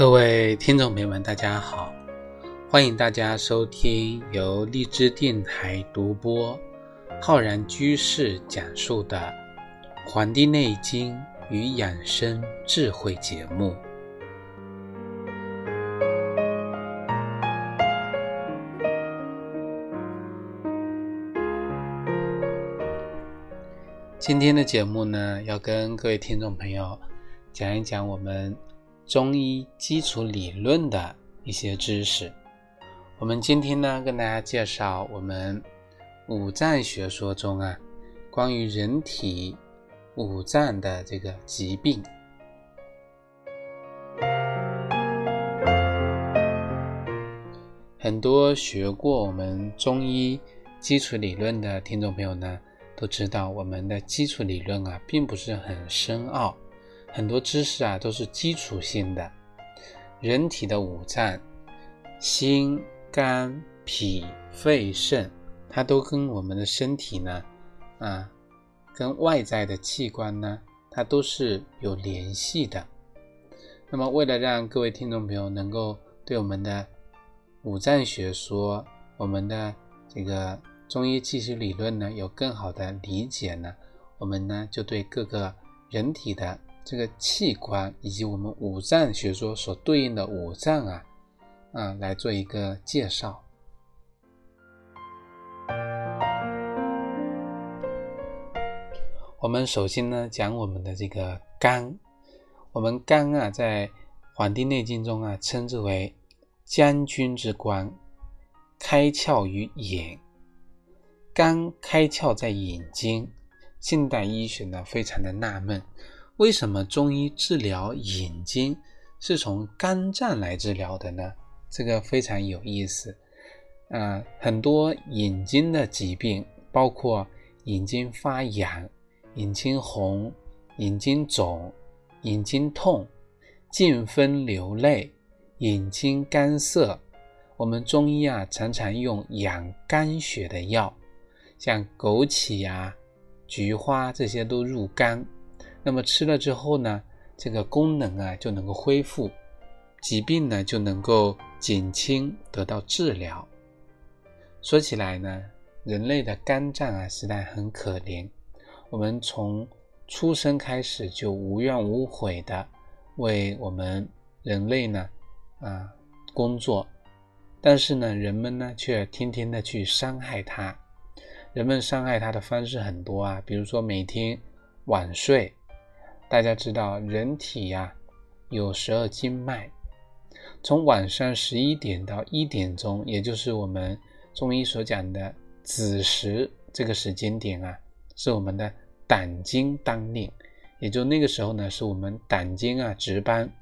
各位听众朋友们，大家好！欢迎大家收听由荔枝电台独播、浩然居士讲述的《黄帝内经与养生智慧》节目。今天的节目呢，要跟各位听众朋友讲一讲我们。中医基础理论的一些知识，我们今天呢跟大家介绍我们五脏学说中啊关于人体五脏的这个疾病。很多学过我们中医基础理论的听众朋友呢，都知道我们的基础理论啊并不是很深奥。很多知识啊都是基础性的，人体的五脏，心、肝、脾、肺、肾，它都跟我们的身体呢，啊，跟外在的器官呢，它都是有联系的。那么，为了让各位听众朋友能够对我们的五脏学说、我们的这个中医气息理论呢有更好的理解呢，我们呢就对各个人体的。这个器官以及我们五脏学说所对应的五脏啊，啊，来做一个介绍。我们首先呢讲我们的这个肝，我们肝啊，在《黄帝内经》中啊称之为将军之官，开窍于眼。肝开窍在眼睛，现代医学呢非常的纳闷。为什么中医治疗眼睛是从肝脏来治疗的呢？这个非常有意思。啊，很多眼睛的疾病，包括眼睛发痒、眼睛红、眼睛肿、眼睛痛、见风流泪、眼睛干涩，我们中医啊常常用养肝血的药，像枸杞呀、菊花这些都入肝。那么吃了之后呢，这个功能啊就能够恢复，疾病呢就能够减轻，得到治疗。说起来呢，人类的肝脏啊实在很可怜，我们从出生开始就无怨无悔的为我们人类呢啊工作，但是呢，人们呢却天天的去伤害它。人们伤害它的方式很多啊，比如说每天晚睡。大家知道，人体呀有十二经脉，从晚上十一点到一点钟，也就是我们中医所讲的子时这个时间点啊，是我们的胆经当令，也就那个时候呢，是我们胆经啊值班。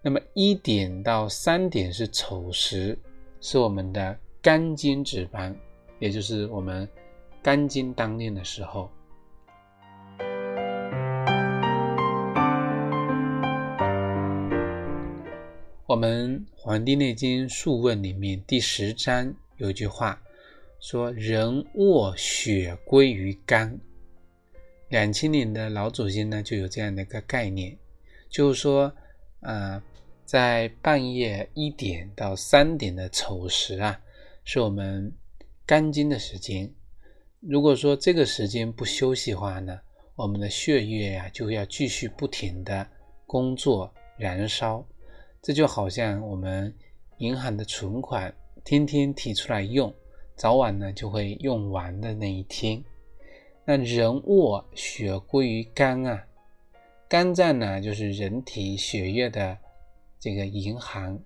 那么一点到三点是丑时，是我们的肝经值班，也就是我们肝经当令的时候。我们《黄帝内经·素问》里面第十章有句话说：“人卧血归于肝。”两千年的老祖先呢就有这样的一个概念，就是说，啊，在半夜一点到三点的丑时啊，是我们肝经的时间。如果说这个时间不休息的话呢，我们的血液呀就要继续不停的工作燃烧。这就好像我们银行的存款，天天提出来用，早晚呢就会用完的那一天。那人卧血归于肝啊，肝脏呢就是人体血液的这个银行，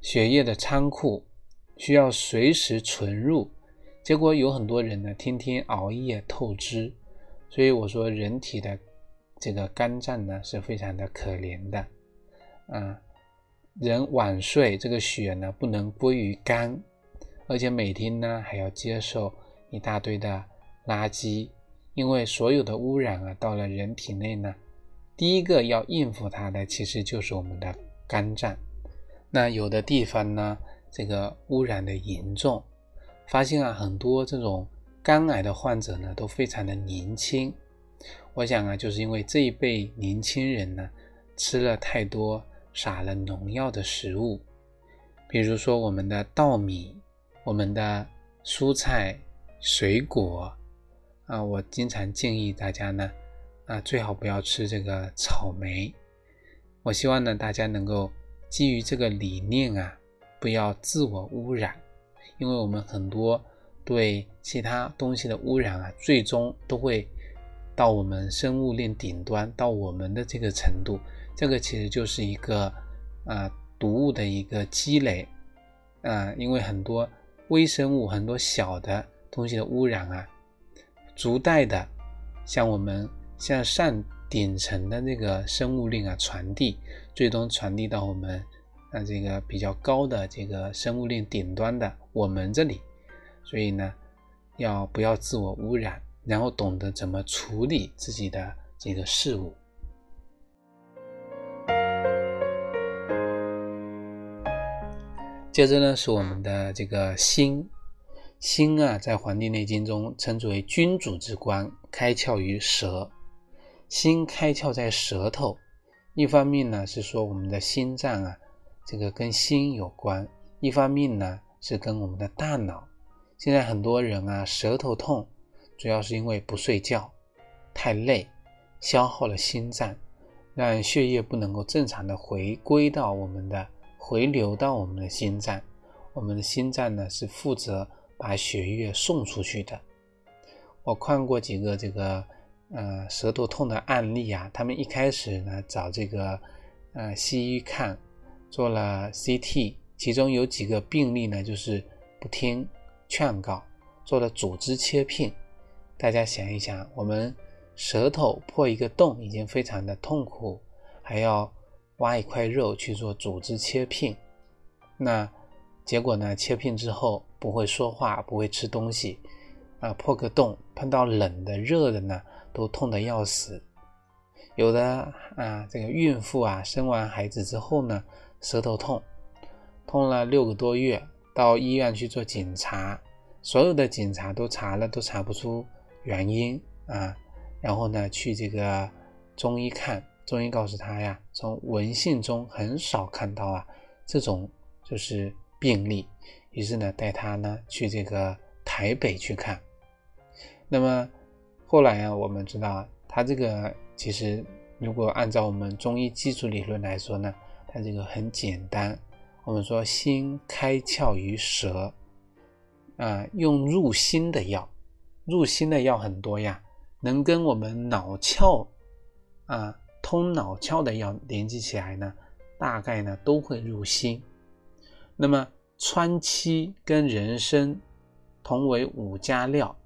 血液的仓库，需要随时存入。结果有很多人呢天天熬夜透支，所以我说人体的这个肝脏呢是非常的可怜的，啊。人晚睡，这个血呢不能归于肝，而且每天呢还要接受一大堆的垃圾，因为所有的污染啊到了人体内呢，第一个要应付它的其实就是我们的肝脏。那有的地方呢，这个污染的严重，发现啊很多这种肝癌的患者呢都非常的年轻。我想啊，就是因为这一辈年轻人呢吃了太多。撒了农药的食物，比如说我们的稻米、我们的蔬菜、水果啊，我经常建议大家呢，啊，最好不要吃这个草莓。我希望呢，大家能够基于这个理念啊，不要自我污染，因为我们很多对其他东西的污染啊，最终都会到我们生物链顶端，到我们的这个程度，这个其实就是一个啊毒物的一个积累啊，因为很多微生物、很多小的东西的污染啊，逐代的向我们向上。顶层的那个生物链啊传递，最终传递到我们啊这个比较高的这个生物链顶端的我们这里，所以呢，要不要自我污染，然后懂得怎么处理自己的这个事物。接着呢是我们的这个心，心啊在《黄帝内经》中称之为君主之官，开窍于舌。心开窍在舌头，一方面呢是说我们的心脏啊，这个跟心有关；一方面呢是跟我们的大脑。现在很多人啊舌头痛，主要是因为不睡觉，太累，消耗了心脏，让血液不能够正常的回归到我们的回流到我们的心脏。我们的心脏呢是负责把血液送出去的。我看过几个这个。呃，舌头痛的案例啊，他们一开始呢找这个呃西医看，做了 CT，其中有几个病例呢就是不听劝告，做了组织切片。大家想一想，我们舌头破一个洞已经非常的痛苦，还要挖一块肉去做组织切片，那结果呢，切片之后不会说话，不会吃东西，啊，破个洞碰到冷的热的呢？都痛得要死，有的啊，这个孕妇啊，生完孩子之后呢，舌头痛，痛了六个多月，到医院去做检查，所有的检查都查了，都查不出原因啊。然后呢，去这个中医看，中医告诉他呀，从文献中很少看到啊这种就是病例，于是呢，带他呢去这个台北去看，那么。后来啊，我们知道，他这个其实如果按照我们中医基础理论来说呢，他这个很简单。我们说心开窍于舌，啊，用入心的药，入心的药很多呀，能跟我们脑窍啊通脑窍的药连接起来呢，大概呢都会入心。那么川七跟人参同为五加料。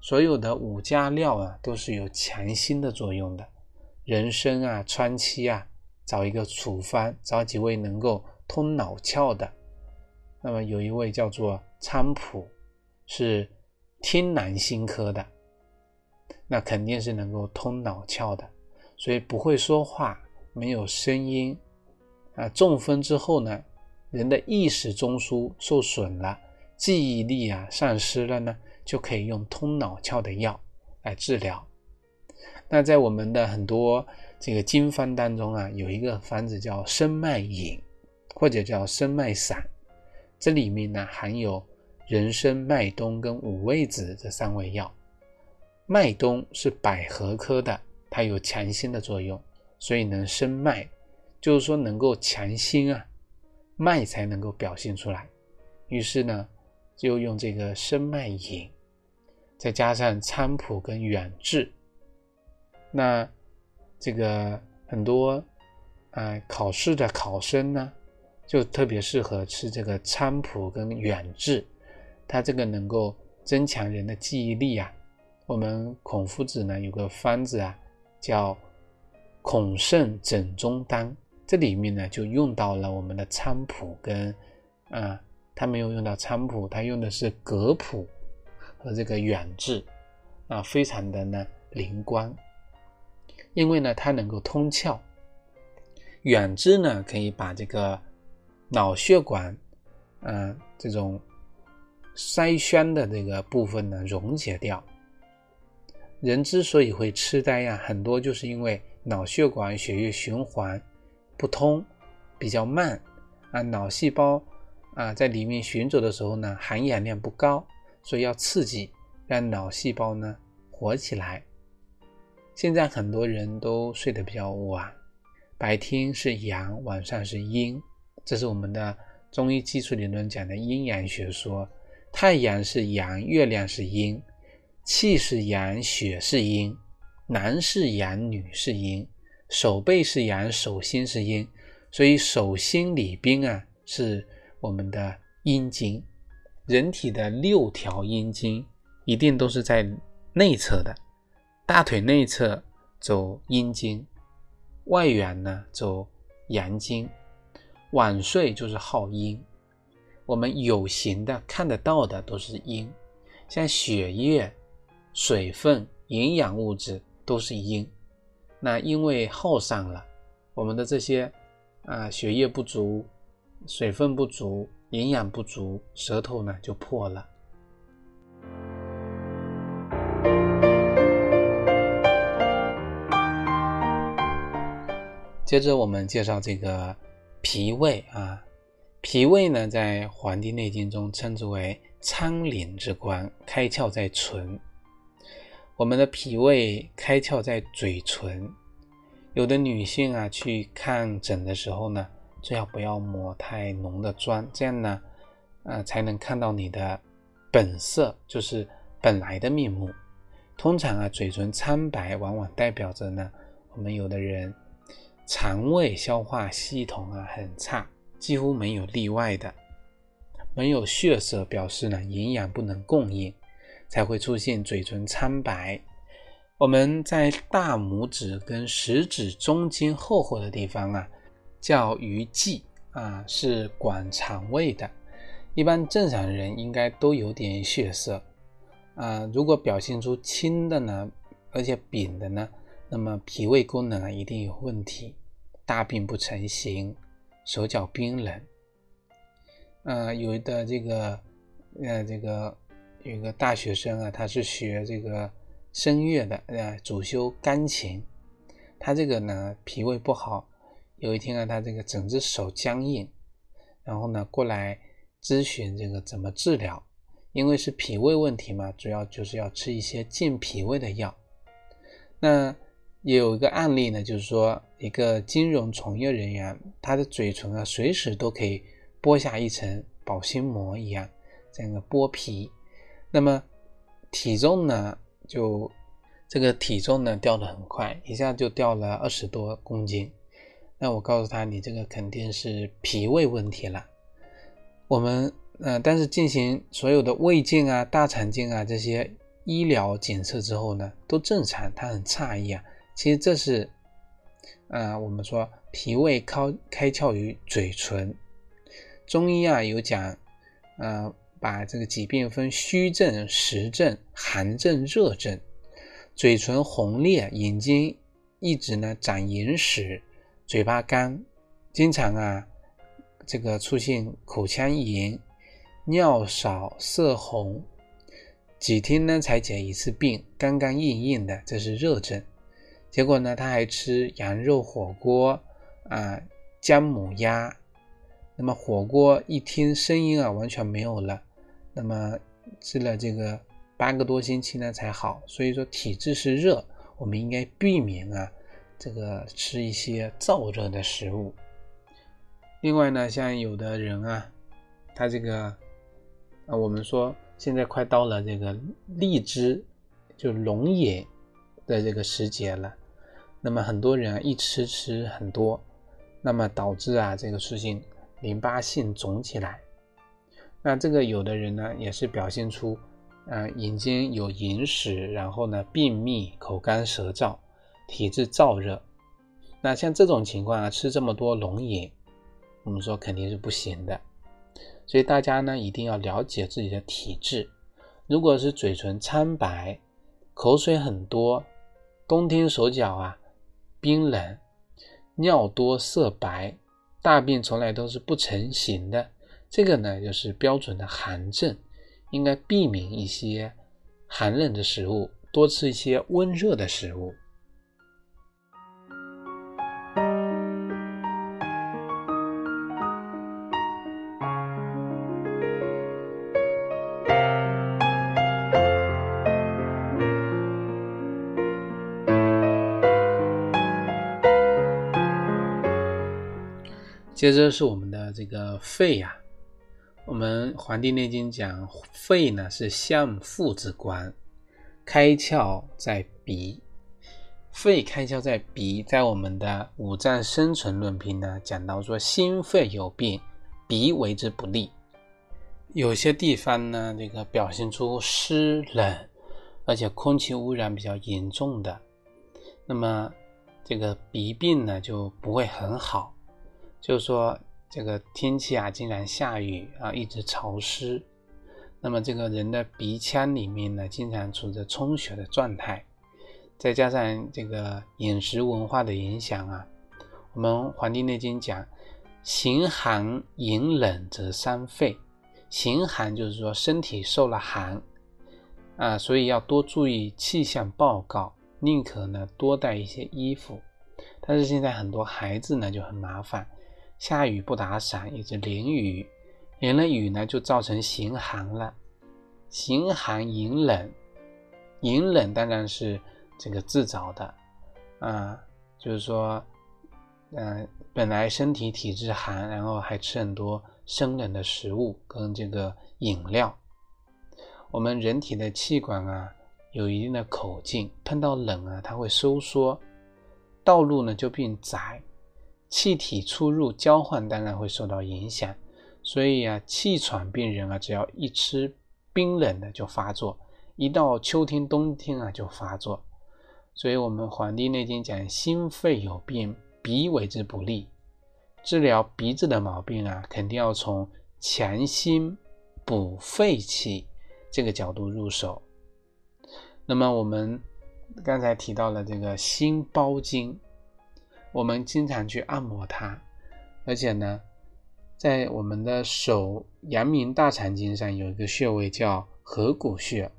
所有的五加料啊，都是有强心的作用的。人参啊、川七啊，找一个处方，找几味能够通脑窍的。那么有一位叫做菖蒲，是天南星科的，那肯定是能够通脑窍的。所以不会说话，没有声音啊，中风之后呢，人的意识中枢受损了，记忆力啊丧失了呢。就可以用通脑窍的药来治疗。那在我们的很多这个经方当中啊，有一个方子叫生脉饮，或者叫生脉散。这里面呢含有人参、麦冬跟五味子这三味药。麦冬是百合科的，它有强心的作用，所以能生脉，就是说能够强心啊，脉才能够表现出来。于是呢，就用这个生脉饮。再加上菖蒲跟远志，那这个很多啊考试的考生呢，就特别适合吃这个菖蒲跟远志，它这个能够增强人的记忆力啊。我们孔夫子呢有个方子啊，叫孔圣枕中丹，这里面呢就用到了我们的菖蒲跟啊，他没有用到菖蒲，他用的是葛蒲。和这个远志啊，非常的呢灵光，因为呢它能够通窍。远志呢可以把这个脑血管，嗯，这种筛宣的这个部分呢溶解掉。人之所以会痴呆呀，很多就是因为脑血管血液循环不通，比较慢啊，脑细胞啊在里面行走的时候呢，含氧量不高，所以要刺激，让脑细胞呢活起来。现在很多人都睡得比较晚，白天是阳，晚上是阴，这是我们的中医基础理论讲的阴阳学说。太阳是阳，月亮是阴，气是阳，血是阴，男是阳，女是阴，手背是阳，手心是阴，所以手心里边啊是我们的阴经。人体的六条阴经一定都是在内侧的。大腿内侧走阴经，外缘呢走阳经。晚睡就是耗阴。我们有形的看得到的都是阴，像血液、水分、营养物质都是阴。那因为耗上了，我们的这些啊血液不足、水分不足、营养不足，舌头呢就破了。接着我们介绍这个脾胃啊，脾胃呢在《黄帝内经》中称之为仓廪之官，开窍在唇。我们的脾胃开窍在嘴唇。有的女性啊去看诊的时候呢，最好不要抹太浓的妆，这样呢，呃才能看到你的本色，就是本来的面目。通常啊，嘴唇苍白，往往代表着呢，我们有的人。肠胃消化系统啊很差，几乎没有例外的，没有血色表示呢营养不能供应，才会出现嘴唇苍白。我们在大拇指跟食指中间厚厚的地方啊，叫鱼际啊，是管肠胃的。一般正常人应该都有点血色啊，如果表现出青的呢，而且扁的呢。那么脾胃功能啊一定有问题，大便不成形，手脚冰冷。呃，有的这个，呃，这个有一个大学生啊，他是学这个声乐的，呃，主修钢琴。他这个呢脾胃不好，有一天啊，他这个整只手僵硬，然后呢过来咨询这个怎么治疗，因为是脾胃问题嘛，主要就是要吃一些健脾胃的药。那也有一个案例呢，就是说一个金融从业人员，他的嘴唇啊，随时都可以剥下一层保鲜膜一样，这样的剥皮。那么体重呢，就这个体重呢掉的很快，一下就掉了二十多公斤。那我告诉他，你这个肯定是脾胃问题了。我们呃，但是进行所有的胃镜啊、大肠镜啊这些医疗检测之后呢，都正常。他很诧异啊。其实这是，啊，我们说脾胃开开窍于嘴唇。中医啊有讲，啊，把这个疾病分虚症、实症、寒症、热症。嘴唇红裂，眼睛一直呢长眼屎，嘴巴干，经常啊这个出现口腔炎，尿少色红，几天呢才解一次病，干干硬硬的，这是热症。结果呢，他还吃羊肉火锅啊，姜母鸭。那么火锅一听声音啊，完全没有了。那么吃了这个八个多星期呢才好。所以说体质是热，我们应该避免啊，这个吃一些燥热的食物。另外呢，像有的人啊，他这个啊，我们说现在快到了这个荔枝就龙眼。的这个时节了，那么很多人啊一吃吃很多，那么导致啊这个出现淋巴腺肿起来。那这个有的人呢也是表现出，呃眼睛有眼屎，然后呢便秘、口干舌燥、体质燥热。那像这种情况啊，吃这么多龙眼，我们说肯定是不行的。所以大家呢一定要了解自己的体质。如果是嘴唇苍白、口水很多，冬天手脚啊冰冷，尿多色白，大便从来都是不成形的，这个呢就是标准的寒症应该避免一些寒冷的食物多吃一些温热的食物。接着是我们的这个肺呀我们《黄帝内经》讲肺呢是相父之官，开窍在鼻。肺开窍在鼻，在我们的《五脏生存论篇》呢讲到说，心肺有病，鼻为之不利。有些地方呢，这个表现出湿冷，而且空气污染比较严重的，那么这个鼻病呢就不会很好。就是说，这个天气啊，经常下雨啊，一直潮湿，那么这个人的鼻腔里面呢，经常处着充血的状态。再加上这个饮食文化的影响啊，我们《黄帝内经》讲，形寒饮冷则伤肺。形寒就是说身体受了寒啊，所以要多注意气象报告，宁可呢多带一些衣服。但是现在很多孩子呢就很麻烦，下雨不打伞，也就淋雨，淋了雨呢就造成形寒了。形寒饮冷，饮冷当然是。这个自找的，啊，就是说，嗯，本来身体体质寒，然后还吃很多生冷的食物跟这个饮料。我们人体的气管啊，有一定的口径，碰到冷啊，它会收缩，道路呢就变窄，气体出入交换当然会受到影响。所以啊，气喘病人啊，只要一吃冰冷的就发作，一到秋天冬天啊就发作。所以，我们《黄帝内经》讲，心肺有病，鼻为之不利。治疗鼻子的毛病啊，肯定要从强心、补肺气这个角度入手。那么，我们刚才提到了这个心包经，我们经常去按摩它，而且呢，在我们的手阳明大肠经上有一个穴位叫合谷穴，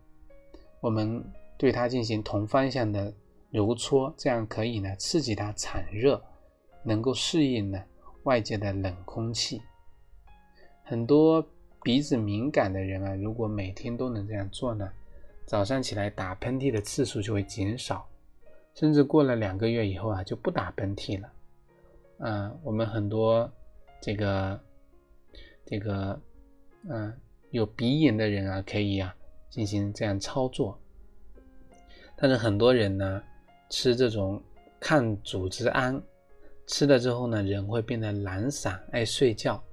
我们对它进行同方向的。揉搓，这样可以呢刺激它产热，能够适应呢外界的冷空气。很多鼻子敏感的人啊，如果每天都能这样做呢，早上起来打喷嚏的次数就会减少，甚至过了两个月以后啊就不打喷嚏了。嗯，我们很多这个这个嗯有鼻炎的人啊，可以啊进行这样操作。但是很多人呢。吃这种抗组织胺，吃了之后呢，人会变得懒散、爱睡觉。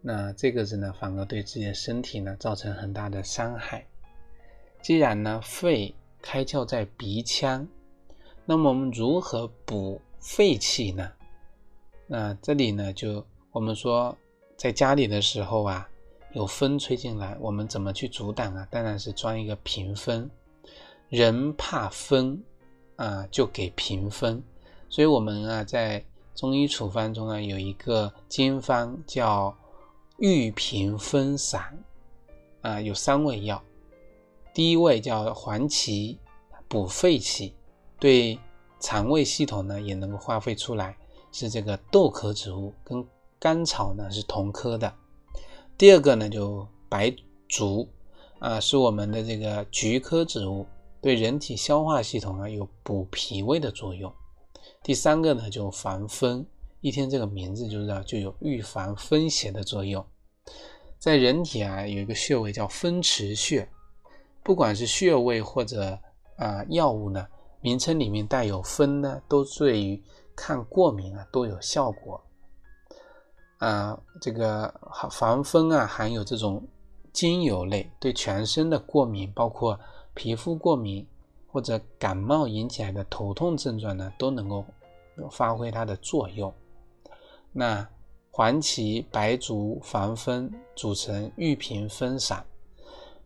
那这个子呢，反而对自己的身体呢造成很大的伤害。既然呢肺开窍在鼻腔，那么我们如何补肺气呢？那这里呢，就我们说在家里的时候啊，有风吹进来，我们怎么去阻挡啊？当然是装一个屏风。人怕风。啊，就给屏风，所以我们啊，在中医处方中啊，有一个经方叫玉屏风散，啊，有三味药，第一味叫黄芪，补肺气，对肠胃系统呢也能够发挥出来，是这个豆科植物，跟甘草呢是同科的。第二个呢就白术，啊，是我们的这个菊科植物。对人体消化系统啊有补脾胃的作用。第三个呢，就防风，一听这个名字就知道就有预防风邪的作用。在人体啊有一个穴位叫风池穴，不管是穴位或者啊药物呢，名称里面带有风呢，都对于抗过敏啊都有效果。啊，这个防风啊含有这种精油类，对全身的过敏，包括。皮肤过敏或者感冒引起来的头痛症状呢，都能够发挥它的作用。那黄芪、白术防风组成玉屏风散，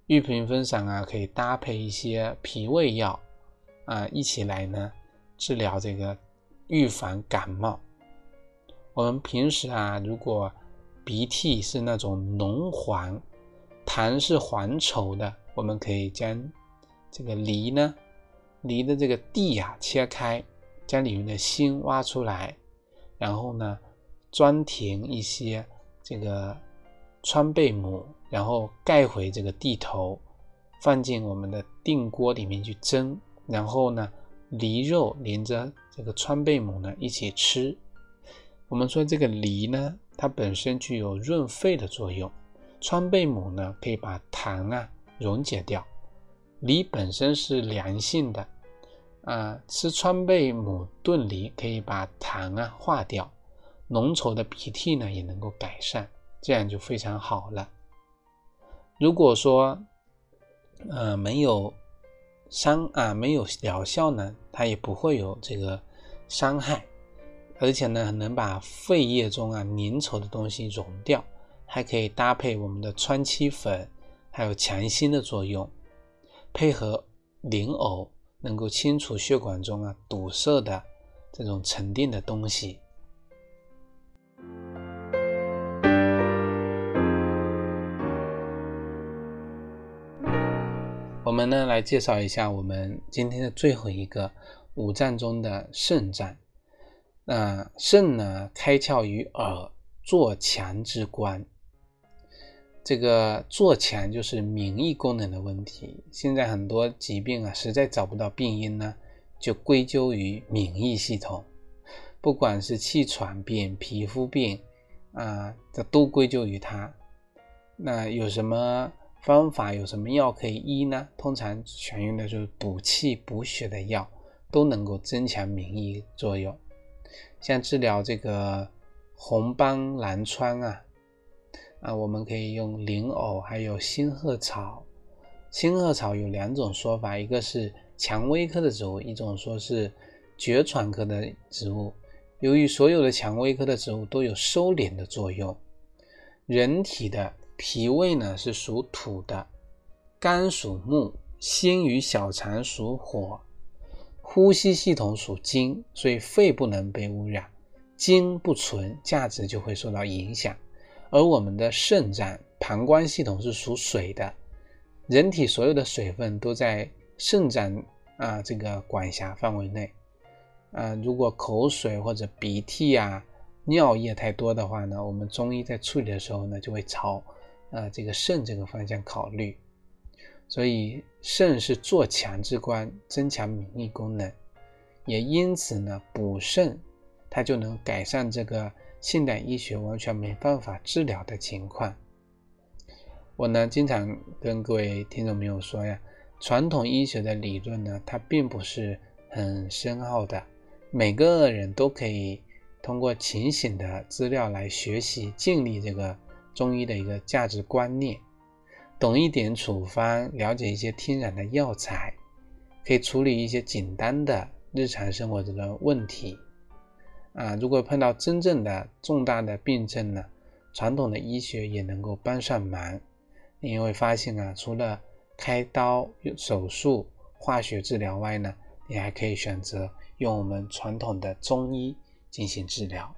玉屏风散啊，可以搭配一些脾胃药啊，一起来呢治疗这个预防感冒。我们平时啊，如果鼻涕是那种浓黄，痰是黄稠的，我们可以将这个梨呢，梨的这个蒂呀切开，将里面的心挖出来，然后呢，装填一些这个川贝母，然后盖回这个蒂头，放进我们的定锅里面去蒸，然后呢，梨肉连着这个川贝母呢一起吃，我们说这个梨呢，它本身具有润肺的作用，川贝母呢可以把痰啊溶解掉。梨本身是凉性的，啊，吃川贝母炖梨可以把痰啊化掉，浓稠的鼻涕呢也能够改善，这样就非常好了。如果说，呃，没有伤啊，没有疗效呢，它也不会有这个伤害，而且呢，能把肺液中啊粘稠的东西溶掉，还可以搭配我们的川七粉，还有强心的作用。配合灵藕，能够清除血管中啊堵塞的这种沉淀的东西。我们呢来介绍一下我们今天的最后一个五脏中的肾脏。那肾呢，开窍于耳，作强之官。这个做强就是免疫功能的问题。现在很多疾病啊，实在找不到病因呢，就归咎于免疫系统。不管是气喘病、皮肤病啊，这都归咎于它。那有什么方法？有什么药可以医呢？通常选用的就是补气补血的药，都能够增强免疫作用。像治疗这个红斑狼疮啊。啊，我们可以用灵藕，还有星鹤草。星鹤草有两种说法，一个是蔷薇科的植物，一种说是爵床科的植物。由于所有的蔷薇科的植物都有收敛的作用，人体的脾胃呢是属土的，肝属木，心与小肠属火，呼吸系统属金，所以肺不能被污染，金不存，价值就会受到影响。而我们的肾脏、膀胱系统是属水的，人体所有的水分都在肾脏啊这个管辖范围内。啊，如果口水或者鼻涕啊、尿液太多的话呢，我们中医在处理的时候呢，就会朝啊这个肾这个方向考虑。所以肾是做强之官，增强免疫功能，也因此呢，补肾它就能改善这个。现代医学完全没办法治疗的情况，我呢经常跟各位听众朋友说呀，传统医学的理论呢，它并不是很深奥的，每个人都可以通过清醒的资料来学习，建立这个中医的一个价值观念，懂一点处方，了解一些天然的药材，可以处理一些简单的日常生活中的问题。啊，如果碰到真正的重大的病症呢，传统的医学也能够帮上忙。你会发现啊，除了开刀、手术、化学治疗外呢，你还可以选择用我们传统的中医进行治疗。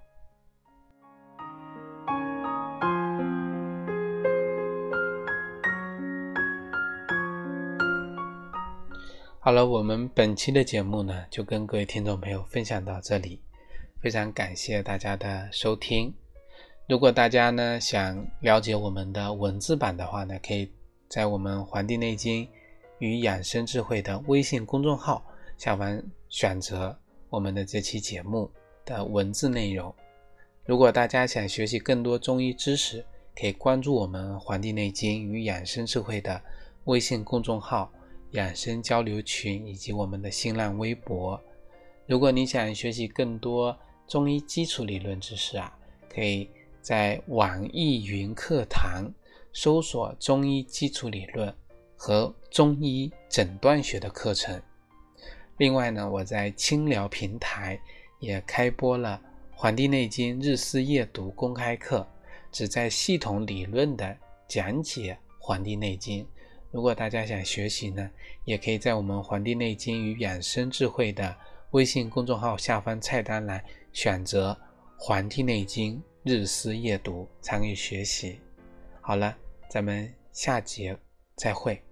好了，我们本期的节目呢，就跟各位听众朋友分享到这里。非常感谢大家的收听。如果大家呢想了解我们的文字版的话呢，可以在我们《黄帝内经与养生智慧》的微信公众号下方选择我们的这期节目的文字内容。如果大家想学习更多中医知识，可以关注我们《黄帝内经与养生智慧》的微信公众号、养生交流群以及我们的新浪微博。如果你想学习更多，中医基础理论知识啊，可以在网易云课堂搜索“中医基础理论”和“中医诊断学”的课程。另外呢，我在清聊平台也开播了《黄帝内经日思夜读》公开课，旨在系统理论的讲解《黄帝内经》。如果大家想学习呢，也可以在我们《黄帝内经与养生智慧》的微信公众号下方菜单栏。选择《黄帝内经日思夜读》参与学习。好了，咱们下节再会。